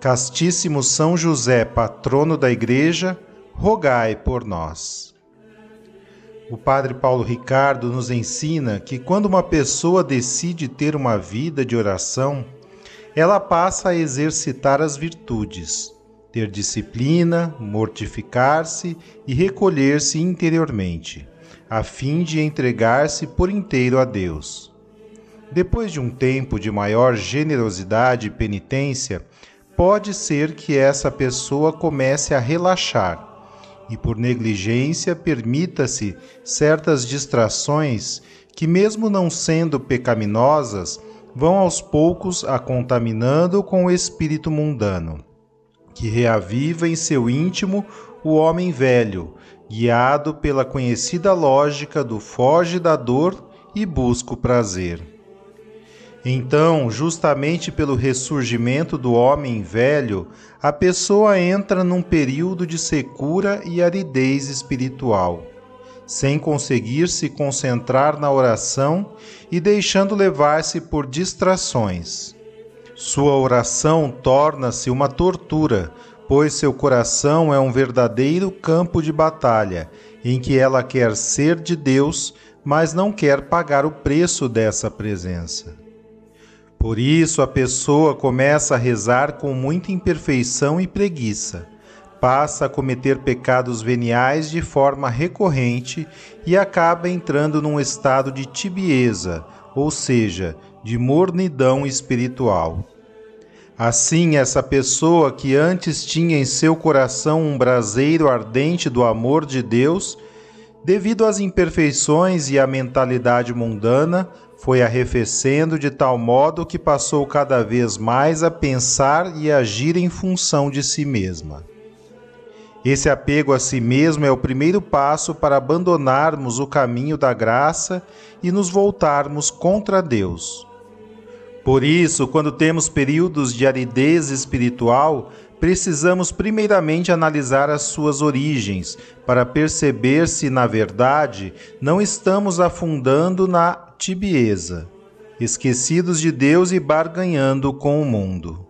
Castíssimo São José, patrono da Igreja, rogai por nós. O Padre Paulo Ricardo nos ensina que quando uma pessoa decide ter uma vida de oração, ela passa a exercitar as virtudes, ter disciplina, mortificar-se e recolher-se interiormente, a fim de entregar-se por inteiro a Deus. Depois de um tempo de maior generosidade e penitência, pode ser que essa pessoa comece a relaxar e, por negligência, permita-se certas distrações que, mesmo não sendo pecaminosas, vão aos poucos a contaminando com o espírito mundano, que reaviva em seu íntimo o homem velho, guiado pela conhecida lógica do foge da dor e busca o prazer. Então, justamente pelo ressurgimento do homem velho, a pessoa entra num período de secura e aridez espiritual, sem conseguir se concentrar na oração e deixando levar-se por distrações. Sua oração torna-se uma tortura, pois seu coração é um verdadeiro campo de batalha, em que ela quer ser de Deus, mas não quer pagar o preço dessa presença. Por isso a pessoa começa a rezar com muita imperfeição e preguiça, passa a cometer pecados veniais de forma recorrente e acaba entrando num estado de tibieza, ou seja, de mornidão espiritual. Assim, essa pessoa que antes tinha em seu coração um braseiro ardente do amor de Deus, devido às imperfeições e à mentalidade mundana, foi arrefecendo de tal modo que passou cada vez mais a pensar e agir em função de si mesma. Esse apego a si mesmo é o primeiro passo para abandonarmos o caminho da graça e nos voltarmos contra Deus. Por isso, quando temos períodos de aridez espiritual, precisamos primeiramente analisar as suas origens, para perceber se, na verdade, não estamos afundando na tibieza, esquecidos de Deus e barganhando com o mundo.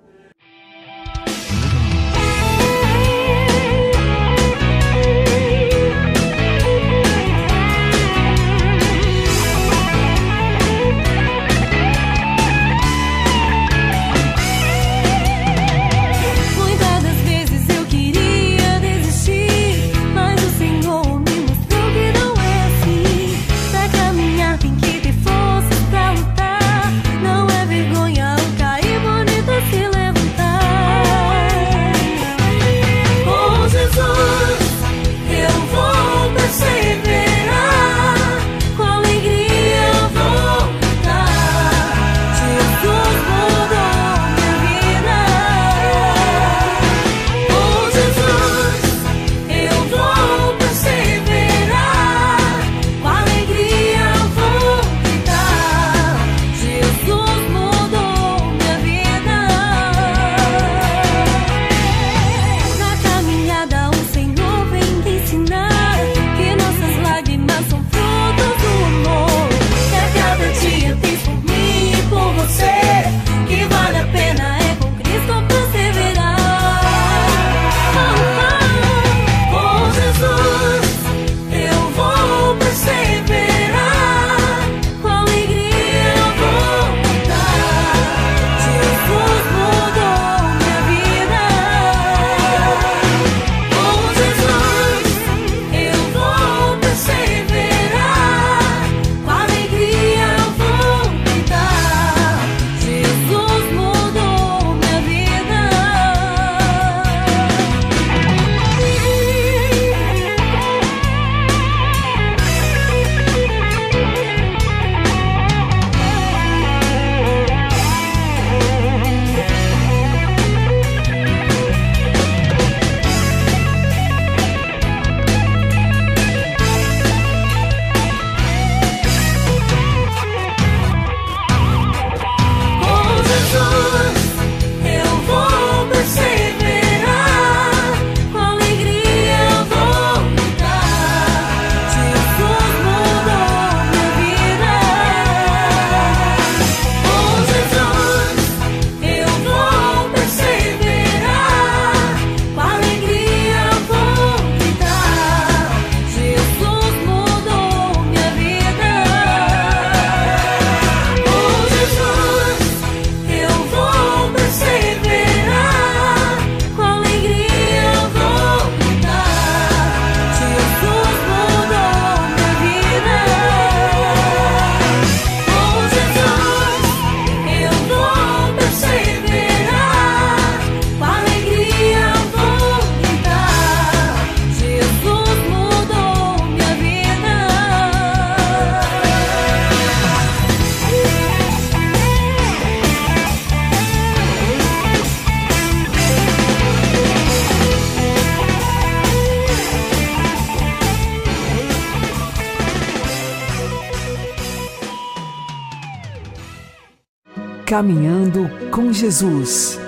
Caminhando com Jesus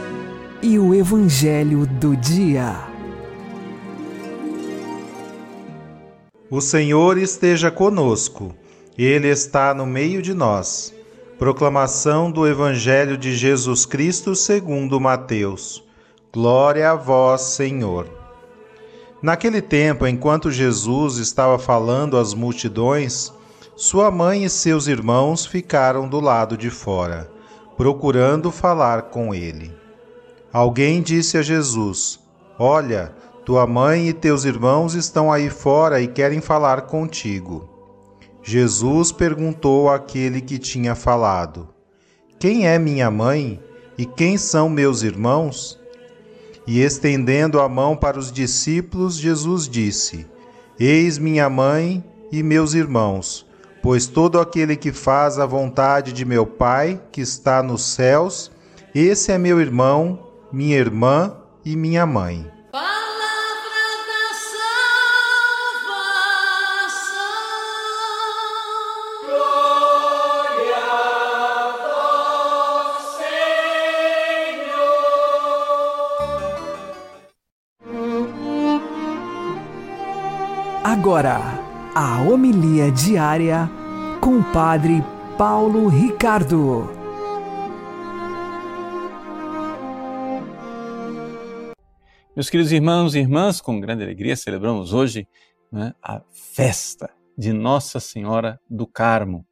e o Evangelho do Dia. O Senhor esteja conosco, Ele está no meio de nós. Proclamação do Evangelho de Jesus Cristo segundo Mateus. Glória a vós, Senhor. Naquele tempo, enquanto Jesus estava falando às multidões, sua mãe e seus irmãos ficaram do lado de fora, procurando falar com ele. Alguém disse a Jesus: Olha, tua mãe e teus irmãos estão aí fora e querem falar contigo. Jesus perguntou àquele que tinha falado: Quem é minha mãe e quem são meus irmãos? E estendendo a mão para os discípulos, Jesus disse: Eis minha mãe e meus irmãos, pois todo aquele que faz a vontade de meu Pai, que está nos céus, esse é meu irmão, minha irmã e minha mãe. Agora, a homilia diária com o Padre Paulo Ricardo. Meus queridos irmãos e irmãs, com grande alegria celebramos hoje né, a festa de Nossa Senhora do Carmo.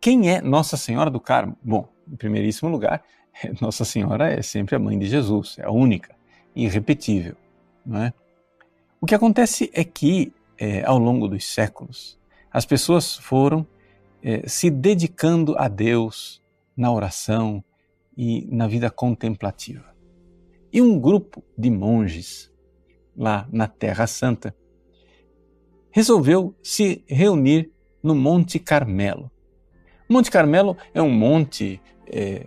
Quem é Nossa Senhora do Carmo? Bom, em primeiríssimo lugar, Nossa Senhora é sempre a mãe de Jesus, é a única, irrepetível, não é? O que acontece é que, é, ao longo dos séculos, as pessoas foram é, se dedicando a Deus na oração e na vida contemplativa. E um grupo de monges lá na Terra Santa resolveu se reunir no Monte Carmelo. Monte Carmelo é um monte é,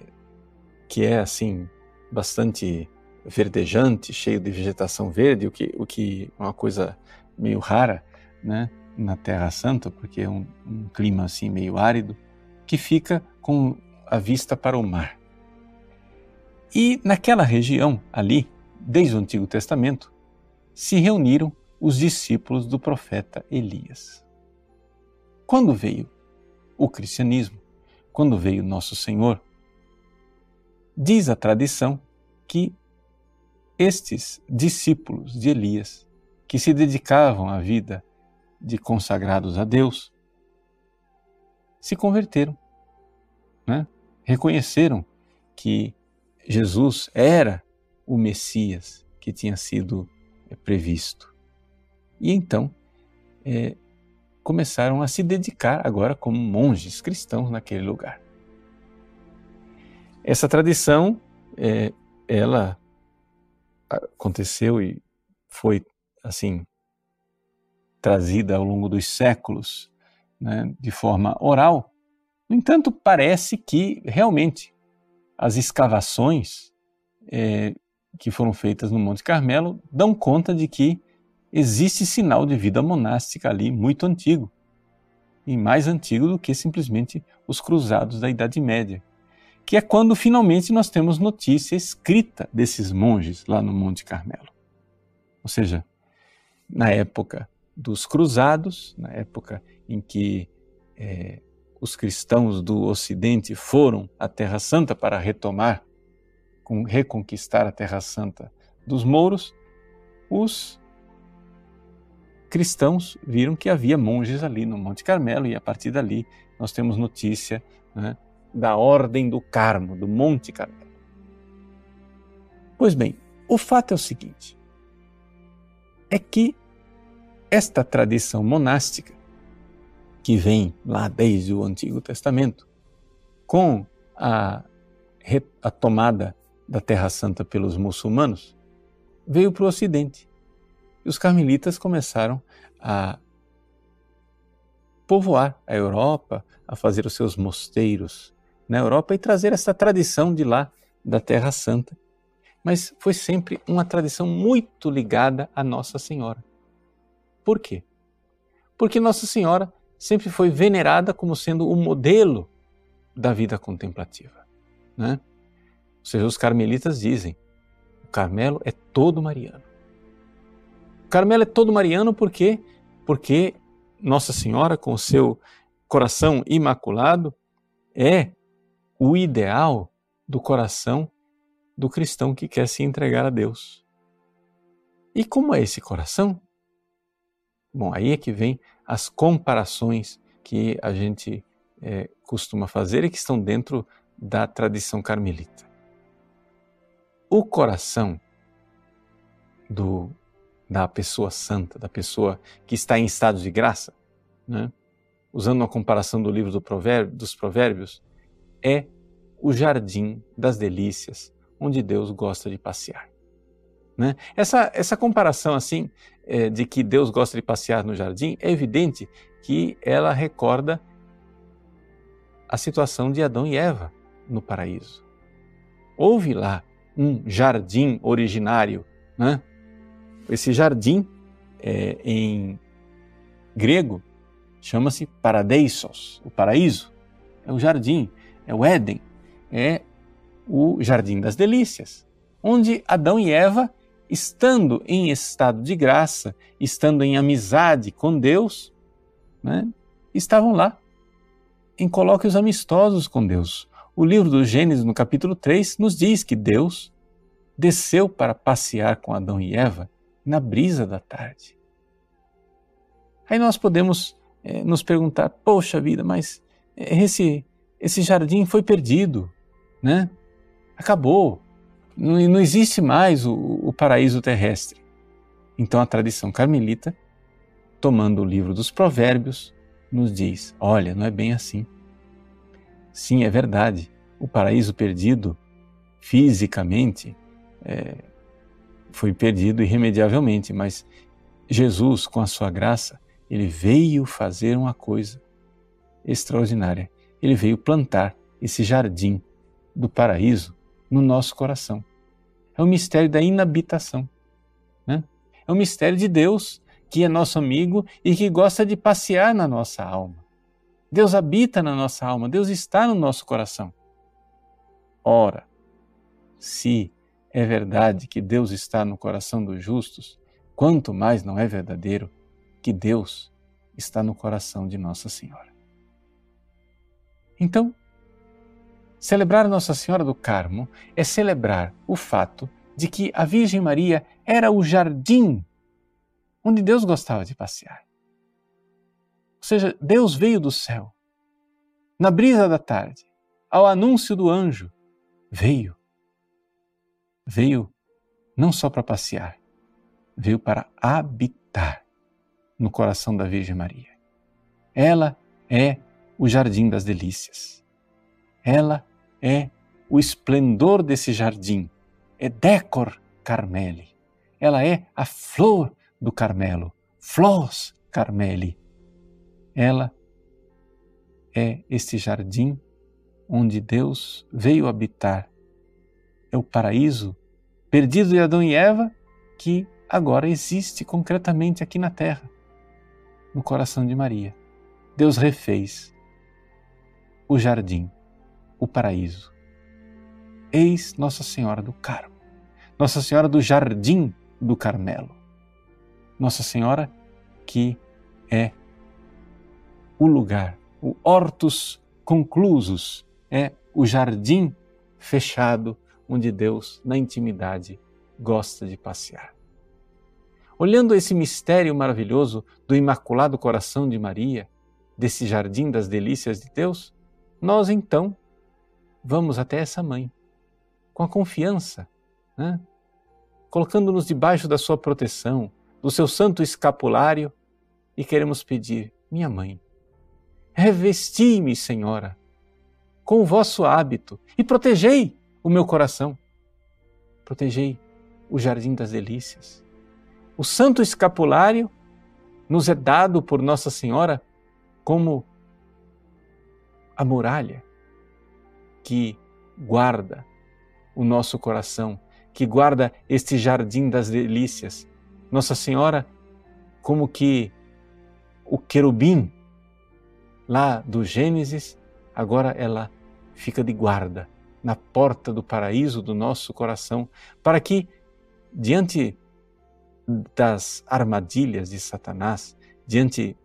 que é assim bastante verdejante, cheio de vegetação verde, o que, o que é uma coisa meio rara né, na Terra Santa, porque é um, um clima assim meio árido, que fica com a vista para o mar. E naquela região ali, desde o Antigo Testamento, se reuniram os discípulos do profeta Elias. Quando veio o cristianismo, quando veio nosso Senhor, diz a tradição que estes discípulos de Elias, que se dedicavam à vida de consagrados a Deus, se converteram, né? reconheceram que Jesus era o Messias que tinha sido é, previsto. E então é, começaram a se dedicar agora como monges cristãos naquele lugar. Essa tradição, é, ela aconteceu e foi assim trazida ao longo dos séculos né, de forma oral. No entanto, parece que realmente as escavações é, que foram feitas no Monte Carmelo dão conta de que existe sinal de vida monástica ali muito antigo e mais antigo do que simplesmente os cruzados da Idade Média que é quando finalmente nós temos notícia escrita desses monges lá no Monte Carmelo. Ou seja, na época dos cruzados, na época em que é, os cristãos do Ocidente foram à Terra Santa para retomar, reconquistar a Terra Santa dos mouros, os cristãos viram que havia monges ali no Monte Carmelo e a partir dali nós temos notícia né, da Ordem do Carmo, do Monte Carmelo. Pois bem, o fato é o seguinte: é que esta tradição monástica, que vem lá desde o Antigo Testamento, com a, a tomada da Terra Santa pelos muçulmanos, veio para o Ocidente. E os carmelitas começaram a povoar a Europa, a fazer os seus mosteiros na Europa e trazer essa tradição de lá, da Terra Santa. Mas foi sempre uma tradição muito ligada a Nossa Senhora. Por quê? Porque Nossa Senhora sempre foi venerada como sendo o modelo da vida contemplativa. Né? Ou seja, os carmelitas dizem: o Carmelo é todo mariano. O Carmelo é todo mariano porque porque Nossa Senhora com o seu coração imaculado é o ideal do coração do cristão que quer se entregar a Deus. E como é esse coração? Bom, aí é que vem as comparações que a gente é, costuma fazer e que estão dentro da tradição carmelita. O coração do, da pessoa santa, da pessoa que está em estado de graça, né? usando uma comparação do livro do provérbio, dos Provérbios, é o jardim das delícias, onde Deus gosta de passear. Né? Essa, essa comparação assim é, de que Deus gosta de passear no jardim é evidente que ela recorda a situação de Adão e Eva no paraíso. Houve lá um jardim originário. Né? Esse jardim, é, em grego, chama-se paradeisos, o paraíso. É o jardim, é o Éden, é o jardim das delícias, onde Adão e Eva, estando em estado de graça, estando em amizade com Deus, né, estavam lá em colóquios amistosos com Deus. O livro do Gênesis, no capítulo 3, nos diz que Deus desceu para passear com Adão e Eva na brisa da tarde. Aí nós podemos é, nos perguntar: poxa vida, mas esse, esse jardim foi perdido, né? Acabou. Não, existe mais o, o paraíso terrestre. Então a tradição carmelita, tomando o livro dos Provérbios, nos diz: olha, não é bem assim. Sim, é verdade. O paraíso perdido, fisicamente, é, foi perdido irremediavelmente, mas Jesus, com a sua graça, ele veio fazer uma coisa extraordinária. Ele veio plantar esse jardim do paraíso no nosso coração. É o mistério da inabitação. Né? É o mistério de Deus que é nosso amigo e que gosta de passear na nossa alma. Deus habita na nossa alma, Deus está no nosso coração. Ora, se é verdade que Deus está no coração dos justos, quanto mais não é verdadeiro que Deus está no coração de Nossa Senhora. Então, celebrar Nossa Senhora do Carmo é celebrar o fato de que a Virgem Maria era o jardim onde Deus gostava de passear. Ou seja, Deus veio do céu, na brisa da tarde, ao anúncio do anjo, veio. Veio não só para passear, veio para habitar no coração da Virgem Maria. Ela é o jardim das delícias. Ela é o esplendor desse jardim. É decor Carmeli. Ela é a flor do Carmelo, Flos Carmeli. Ela é este jardim onde Deus veio habitar. É o paraíso perdido de Adão e Eva que agora existe concretamente aqui na terra, no coração de Maria. Deus refez o jardim, o paraíso. Eis Nossa Senhora do Carmo, Nossa Senhora do Jardim do Carmelo. Nossa Senhora, que é o lugar, o hortus conclusus, é o jardim fechado onde Deus, na intimidade, gosta de passear. Olhando esse mistério maravilhoso do Imaculado Coração de Maria, desse jardim das delícias de Deus, nós então vamos até essa mãe, com a confiança, né? colocando-nos debaixo da sua proteção, do seu santo escapulário e queremos pedir: Minha mãe, revesti-me, Senhora, com o vosso hábito e protegei o meu coração. Protegei o jardim das delícias. O santo escapulário nos é dado por Nossa Senhora como a muralha que guarda o nosso coração, que guarda este jardim das delícias. Nossa Senhora, como que o querubim lá do Gênesis, agora ela fica de guarda na porta do paraíso do nosso coração, para que, diante das armadilhas de Satanás, diante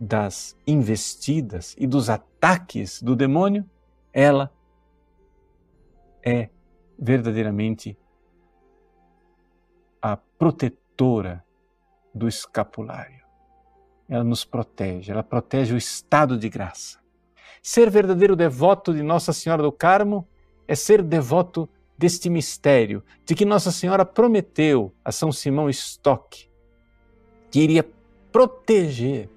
das investidas e dos ataques do demônio, ela é verdadeiramente a protetora do escapulário. Ela nos protege, ela protege o estado de graça. Ser verdadeiro devoto de Nossa Senhora do Carmo é ser devoto deste mistério de que Nossa Senhora prometeu a São Simão Stock que iria proteger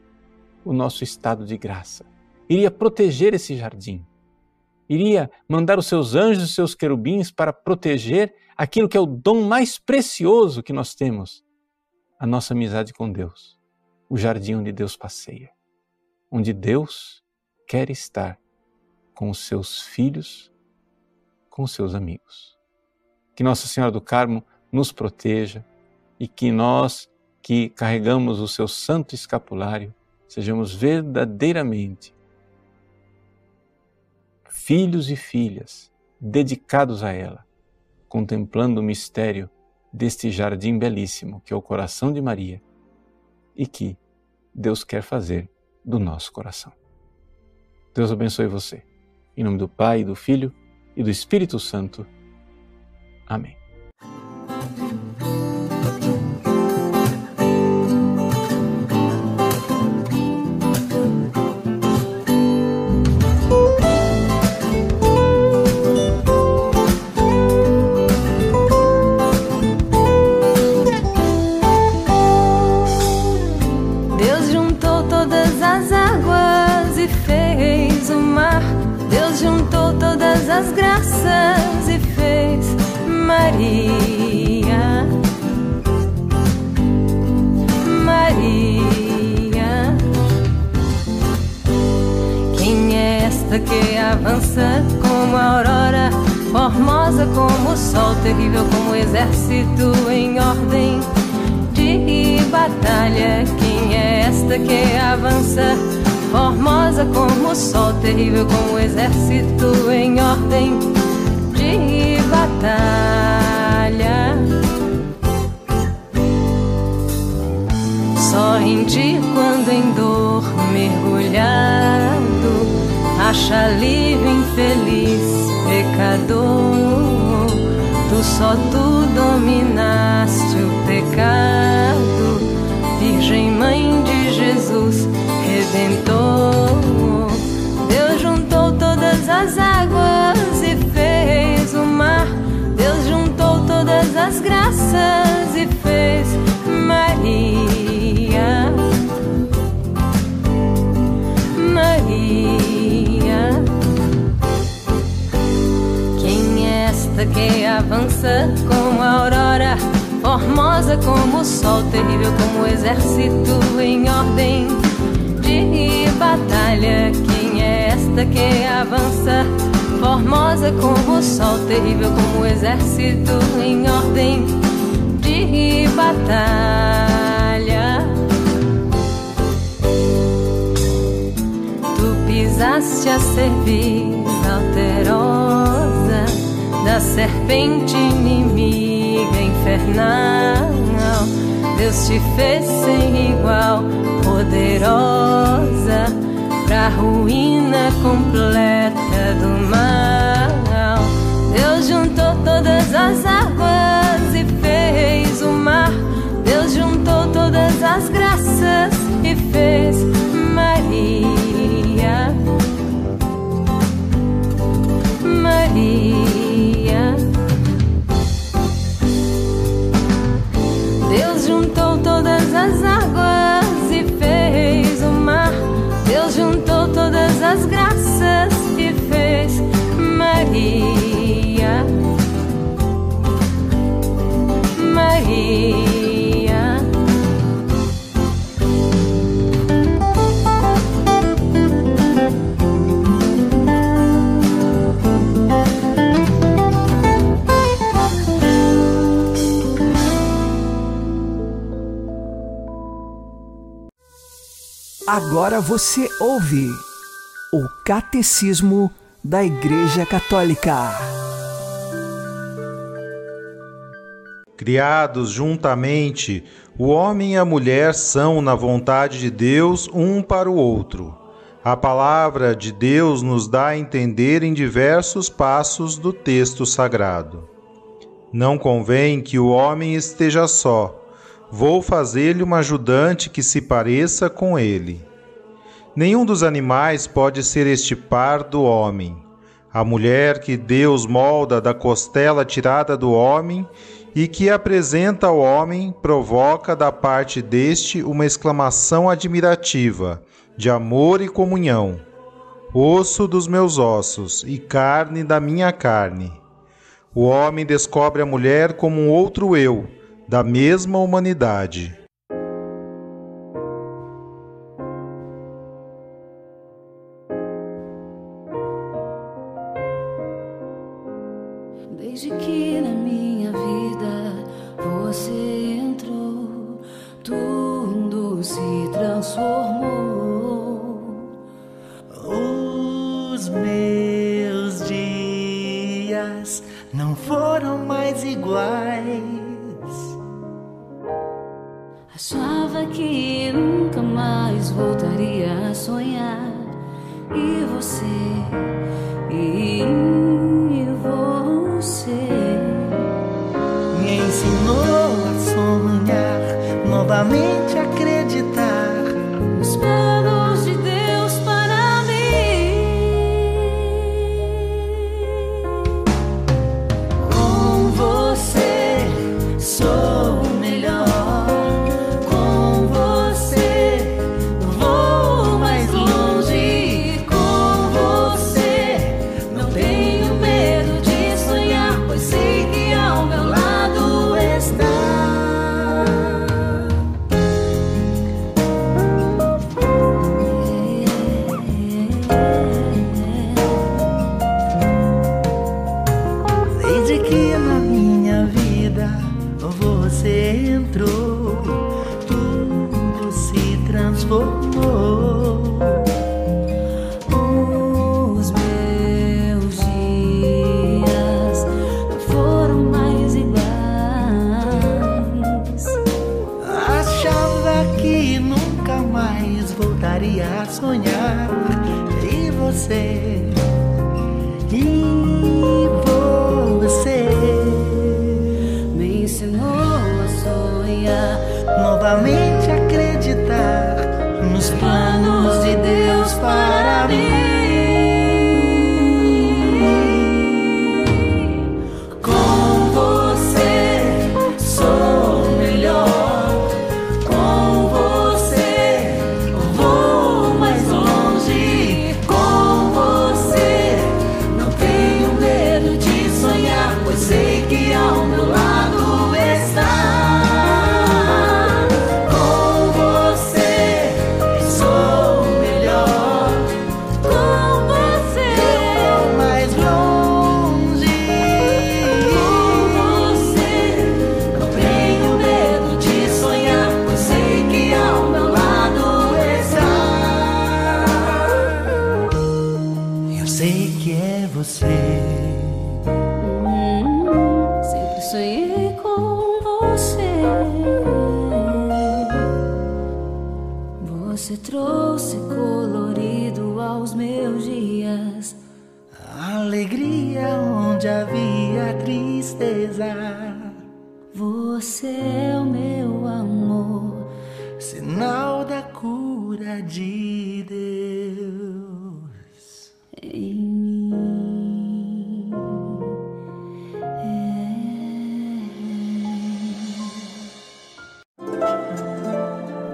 o nosso estado de graça, iria proteger esse jardim, iria mandar os seus anjos e os seus querubins para proteger aquilo que é o dom mais precioso que nós temos, a nossa amizade com Deus, o jardim onde Deus passeia, onde Deus quer estar com os seus filhos, com os seus amigos. Que Nossa Senhora do Carmo nos proteja e que nós que carregamos o seu santo escapulário sejamos verdadeiramente filhos e filhas dedicados a ela, contemplando o mistério deste jardim belíssimo que é o coração de Maria e que Deus quer fazer do nosso coração. Deus abençoe você. Em nome do Pai, do Filho e do Espírito Santo. Amém. Que avança como a aurora, formosa como o sol, terrível como o exército em ordem de batalha. Quem é esta que avança? Formosa como o sol, terrível como o exército em ordem de batalha. Só em ti quando em dor mergulhado acha livre, infeliz, pecador. Tu só tu dominaste o pecado, Virgem Mãe de Jesus, Redentor. As águas e fez o mar. Deus juntou todas as graças e fez Maria. que avança como a aurora, formosa como o sol, terrível como o exército em ordem de batalha. Quem esta que avança? Formosa como o sol, terrível como o exército em ordem de batalha. Tu pisaste a cerviz alterosa da serpente inimiga infernal. Deus te fez sem igual, poderosa, pra ruína completa do mal. Deus juntou todas as águas e fez o mar. Deus juntou todas as graças e fez Maria. Maria. Agora você ouve o Catecismo da Igreja Católica. Criados juntamente, o homem e a mulher são, na vontade de Deus, um para o outro. A palavra de Deus nos dá a entender em diversos passos do texto sagrado. Não convém que o homem esteja só. Vou fazer-lhe uma ajudante que se pareça com ele. Nenhum dos animais pode ser este par do homem. A mulher que Deus molda da costela tirada do homem e que apresenta ao homem provoca da parte deste uma exclamação admirativa, de amor e comunhão. Osso dos meus ossos e carne da minha carne. O homem descobre a mulher como um outro eu, da mesma humanidade.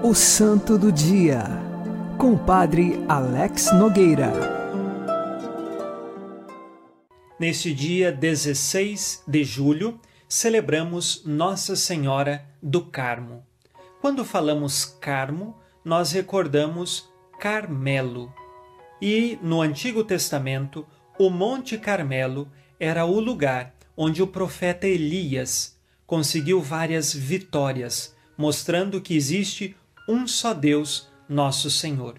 O Santo do Dia, com Padre Alex Nogueira. Neste dia 16 de julho, celebramos Nossa Senhora do Carmo. Quando falamos Carmo, nós recordamos Carmelo. E no Antigo Testamento, o Monte Carmelo era o lugar onde o profeta Elias conseguiu várias vitórias, mostrando que existe um só Deus, nosso Senhor.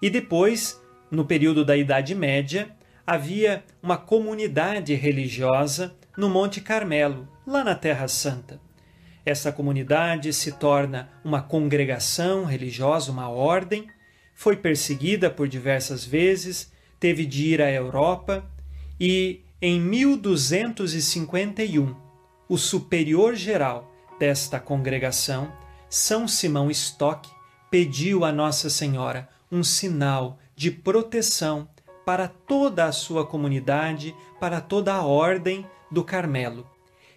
E depois, no período da Idade Média, havia uma comunidade religiosa no Monte Carmelo, lá na Terra Santa. Essa comunidade se torna uma congregação religiosa, uma ordem, foi perseguida por diversas vezes, teve de ir à Europa e em 1251 o superior geral desta congregação, São Simão Stock, pediu a Nossa Senhora um sinal de proteção para toda a sua comunidade, para toda a ordem do Carmelo.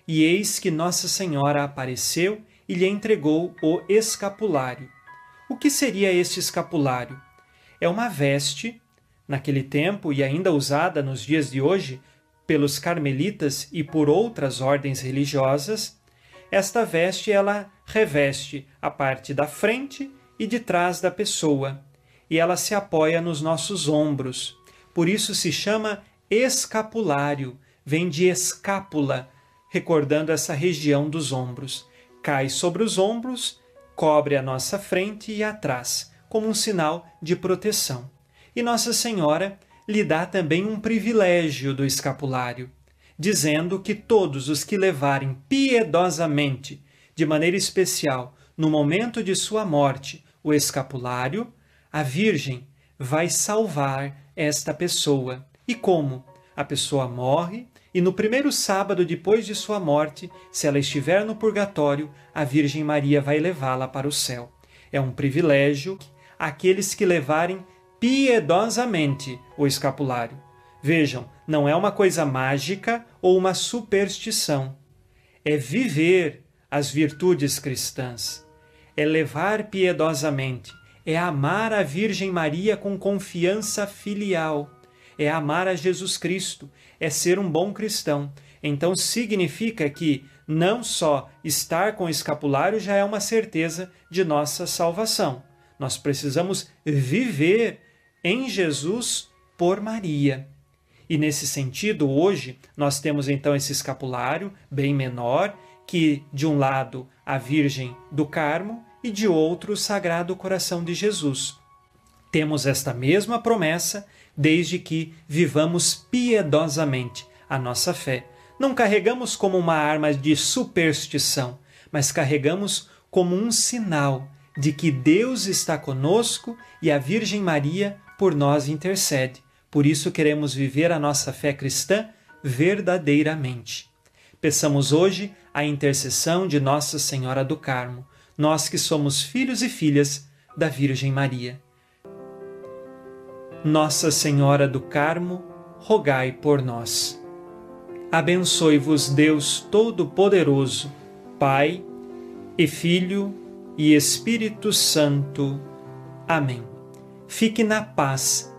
E eis que Nossa Senhora apareceu e lhe entregou o escapulário. O que seria este escapulário? É uma veste, naquele tempo e ainda usada nos dias de hoje pelos carmelitas e por outras ordens religiosas. Esta veste ela reveste a parte da frente e de trás da pessoa, e ela se apoia nos nossos ombros por isso se chama escapulário, vem de escápula, recordando essa região dos ombros. Cai sobre os ombros, cobre a nossa frente e atrás, como um sinal de proteção. E Nossa Senhora lhe dá também um privilégio do escapulário, dizendo que todos os que levarem piedosamente, de maneira especial, no momento de sua morte, o escapulário, a Virgem vai salvar esta pessoa. E como? A pessoa morre e no primeiro sábado depois de sua morte, se ela estiver no purgatório, a Virgem Maria vai levá-la para o céu. É um privilégio aqueles que levarem piedosamente o escapulário. Vejam, não é uma coisa mágica ou uma superstição. É viver as virtudes cristãs. É levar piedosamente é amar a Virgem Maria com confiança filial, é amar a Jesus Cristo, é ser um bom cristão. Então significa que não só estar com o escapulário já é uma certeza de nossa salvação. Nós precisamos viver em Jesus por Maria. E nesse sentido, hoje, nós temos então esse escapulário bem menor, que de um lado a Virgem do Carmo e de outro o Sagrado Coração de Jesus. Temos esta mesma promessa desde que vivamos piedosamente a nossa fé. Não carregamos como uma arma de superstição, mas carregamos como um sinal de que Deus está conosco e a Virgem Maria por nós intercede. Por isso queremos viver a nossa fé cristã verdadeiramente. Peçamos hoje a intercessão de Nossa Senhora do Carmo nós que somos filhos e filhas da Virgem Maria. Nossa Senhora do Carmo, rogai por nós. Abençoe-vos Deus Todo-Poderoso, Pai e Filho e Espírito Santo. Amém. Fique na paz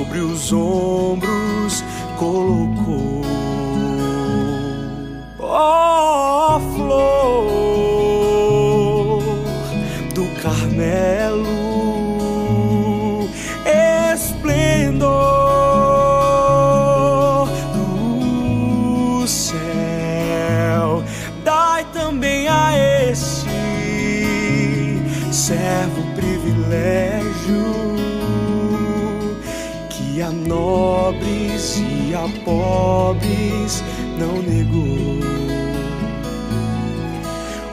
Sobre os ombros e a pobres não negou.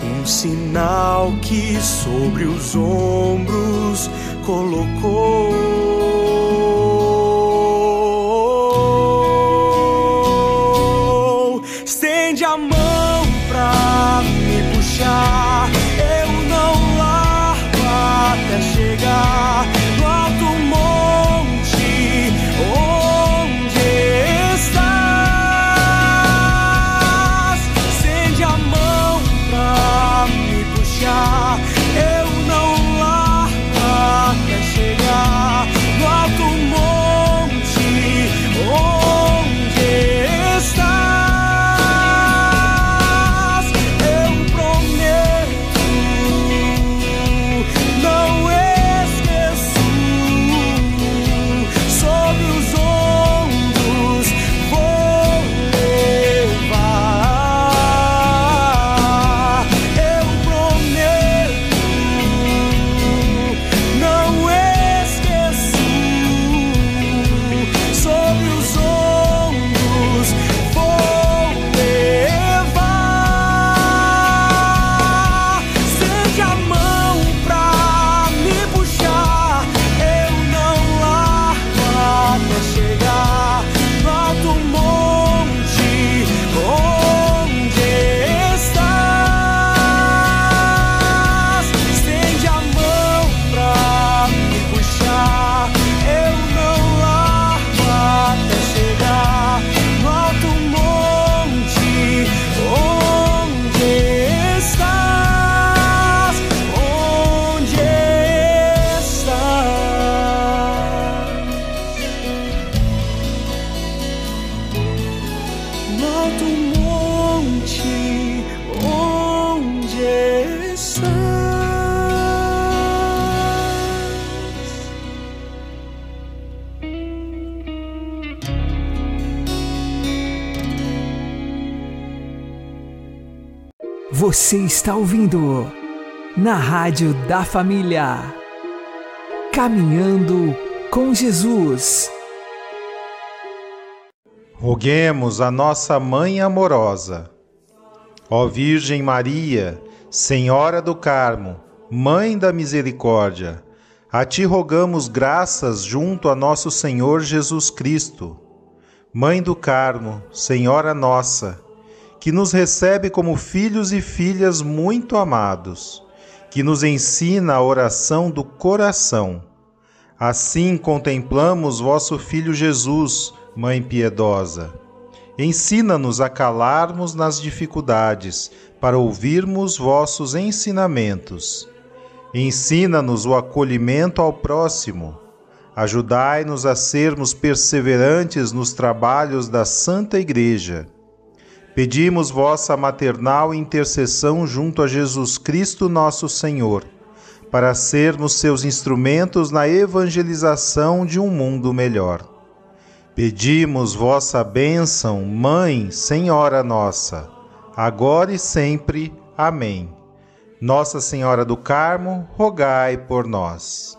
Um sinal que sobre os ombros colocou. Você está ouvindo na Rádio da Família. Caminhando com Jesus. Roguemos a nossa Mãe amorosa. Ó Virgem Maria, Senhora do Carmo, Mãe da Misericórdia, a ti rogamos graças junto a nosso Senhor Jesus Cristo. Mãe do Carmo, Senhora nossa, que nos recebe como filhos e filhas muito amados, que nos ensina a oração do coração. Assim contemplamos vosso Filho Jesus, Mãe piedosa. Ensina-nos a calarmos nas dificuldades, para ouvirmos vossos ensinamentos. Ensina-nos o acolhimento ao próximo. Ajudai-nos a sermos perseverantes nos trabalhos da Santa Igreja Pedimos vossa maternal intercessão junto a Jesus Cristo, nosso Senhor, para sermos seus instrumentos na evangelização de um mundo melhor. Pedimos vossa bênção, Mãe, Senhora nossa, agora e sempre. Amém. Nossa Senhora do Carmo, rogai por nós.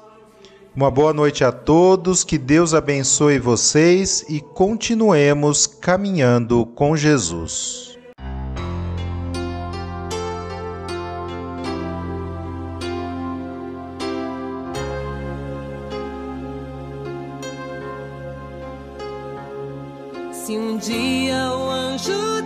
Uma boa noite a todos, que Deus abençoe vocês e continuemos caminhando com Jesus. Se um dia o anjo